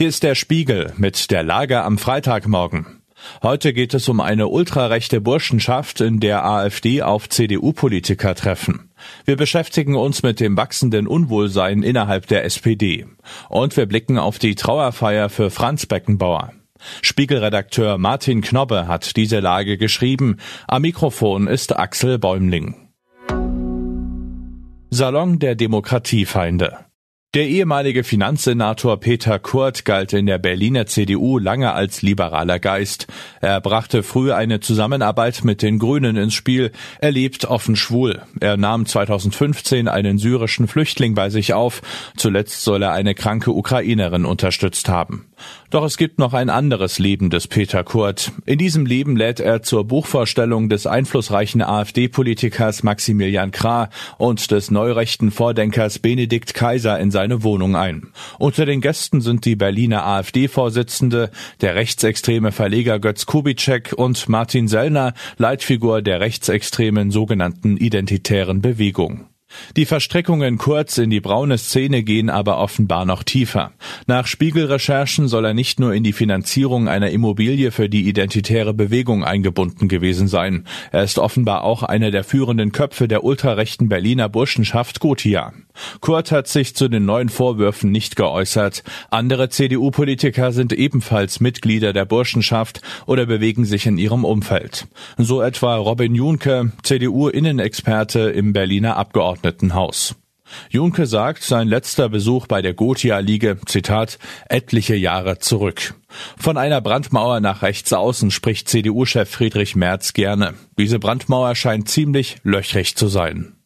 Hier ist der Spiegel mit der Lage am Freitagmorgen. Heute geht es um eine ultrarechte Burschenschaft, in der AfD auf CDU-Politiker treffen. Wir beschäftigen uns mit dem wachsenden Unwohlsein innerhalb der SPD. Und wir blicken auf die Trauerfeier für Franz Beckenbauer. Spiegelredakteur Martin Knobbe hat diese Lage geschrieben. Am Mikrofon ist Axel Bäumling. Salon der Demokratiefeinde. Der ehemalige Finanzsenator Peter Kurt galt in der Berliner CDU lange als liberaler Geist. Er brachte früh eine Zusammenarbeit mit den Grünen ins Spiel. Er lebt offen schwul. Er nahm 2015 einen syrischen Flüchtling bei sich auf. Zuletzt soll er eine kranke Ukrainerin unterstützt haben. Doch es gibt noch ein anderes Leben des Peter Kurt. In diesem Leben lädt er zur Buchvorstellung des einflussreichen AfD-Politikers Maximilian Krah und des neurechten Vordenkers Benedikt Kaiser in seine Wohnung ein. Unter den Gästen sind die Berliner AfD-Vorsitzende, der rechtsextreme Verleger Götz Kubitschek und Martin Sellner, Leitfigur der rechtsextremen sogenannten identitären Bewegung. Die Verstrickungen kurz in die braune Szene gehen aber offenbar noch tiefer. Nach Spiegelrecherchen soll er nicht nur in die Finanzierung einer Immobilie für die identitäre Bewegung eingebunden gewesen sein. Er ist offenbar auch einer der führenden Köpfe der ultrarechten Berliner Burschenschaft Gotia. Kurt hat sich zu den neuen Vorwürfen nicht geäußert. Andere CDU-Politiker sind ebenfalls Mitglieder der Burschenschaft oder bewegen sich in ihrem Umfeld. So etwa Robin Junke, CDU-Innenexperte im Berliner Abgeordnetenhaus. Junke sagt, sein letzter Besuch bei der Gotia liege, Zitat, etliche Jahre zurück. Von einer Brandmauer nach rechts außen spricht CDU-Chef Friedrich Merz gerne. Diese Brandmauer scheint ziemlich löchrig zu sein.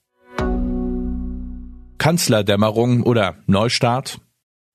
Kanzlerdämmerung oder Neustart?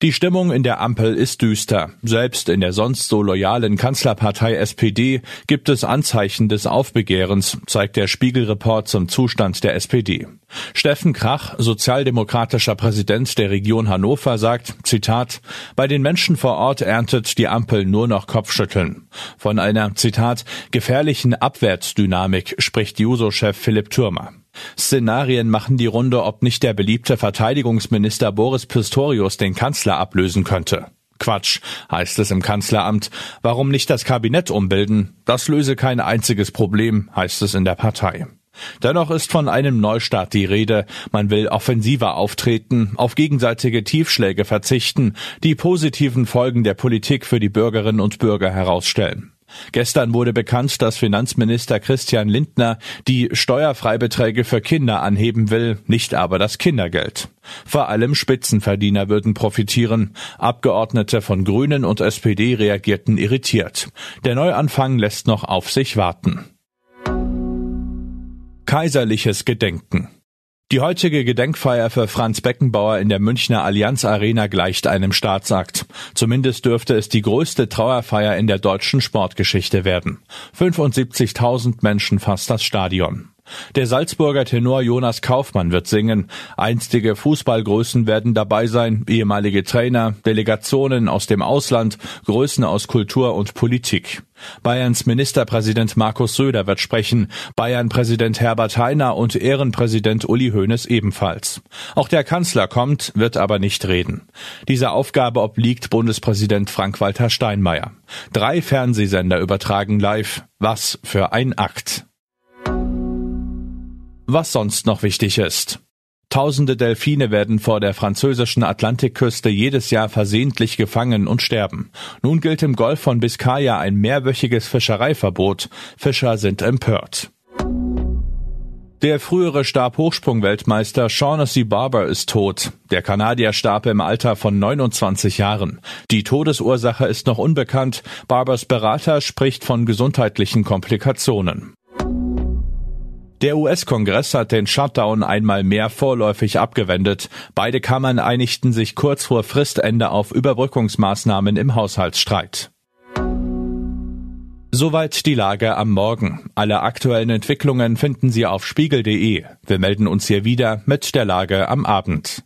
Die Stimmung in der Ampel ist düster. Selbst in der sonst so loyalen Kanzlerpartei SPD gibt es Anzeichen des Aufbegehrens, zeigt der Spiegelreport zum Zustand der SPD. Steffen Krach, sozialdemokratischer Präsident der Region Hannover, sagt, Zitat, bei den Menschen vor Ort erntet die Ampel nur noch Kopfschütteln. Von einer, Zitat, gefährlichen Abwärtsdynamik spricht Juso-Chef Philipp Türmer. Szenarien machen die Runde, ob nicht der beliebte Verteidigungsminister Boris Pistorius den Kanzler ablösen könnte. Quatsch, heißt es im Kanzleramt. Warum nicht das Kabinett umbilden? Das löse kein einziges Problem, heißt es in der Partei. Dennoch ist von einem Neustart die Rede. Man will offensiver auftreten, auf gegenseitige Tiefschläge verzichten, die positiven Folgen der Politik für die Bürgerinnen und Bürger herausstellen. Gestern wurde bekannt, dass Finanzminister Christian Lindner die Steuerfreibeträge für Kinder anheben will, nicht aber das Kindergeld. Vor allem Spitzenverdiener würden profitieren. Abgeordnete von Grünen und SPD reagierten irritiert. Der Neuanfang lässt noch auf sich warten. Kaiserliches Gedenken die heutige Gedenkfeier für Franz Beckenbauer in der Münchner Allianz Arena gleicht einem Staatsakt. Zumindest dürfte es die größte Trauerfeier in der deutschen Sportgeschichte werden. 75.000 Menschen fasst das Stadion. Der Salzburger Tenor Jonas Kaufmann wird singen. Einstige Fußballgrößen werden dabei sein, ehemalige Trainer, Delegationen aus dem Ausland, Größen aus Kultur und Politik. Bayerns Ministerpräsident Markus Söder wird sprechen, Bayern-Präsident Herbert Heiner und Ehrenpräsident Uli Hoeneß ebenfalls. Auch der Kanzler kommt, wird aber nicht reden. Diese Aufgabe obliegt Bundespräsident Frank-Walter Steinmeier. Drei Fernsehsender übertragen live. Was für ein Akt was sonst noch wichtig ist. Tausende Delfine werden vor der französischen Atlantikküste jedes Jahr versehentlich gefangen und sterben. Nun gilt im Golf von Biscaya ein mehrwöchiges Fischereiverbot. Fischer sind empört. Der frühere Stabhochsprung-Weltmeister Shaughnessy Barber ist tot. Der Kanadier starb im Alter von 29 Jahren. Die Todesursache ist noch unbekannt. Barbers Berater spricht von gesundheitlichen Komplikationen. Der US-Kongress hat den Shutdown einmal mehr vorläufig abgewendet. Beide Kammern einigten sich kurz vor Fristende auf Überbrückungsmaßnahmen im Haushaltsstreit. Soweit die Lage am Morgen. Alle aktuellen Entwicklungen finden Sie auf spiegel.de. Wir melden uns hier wieder mit der Lage am Abend.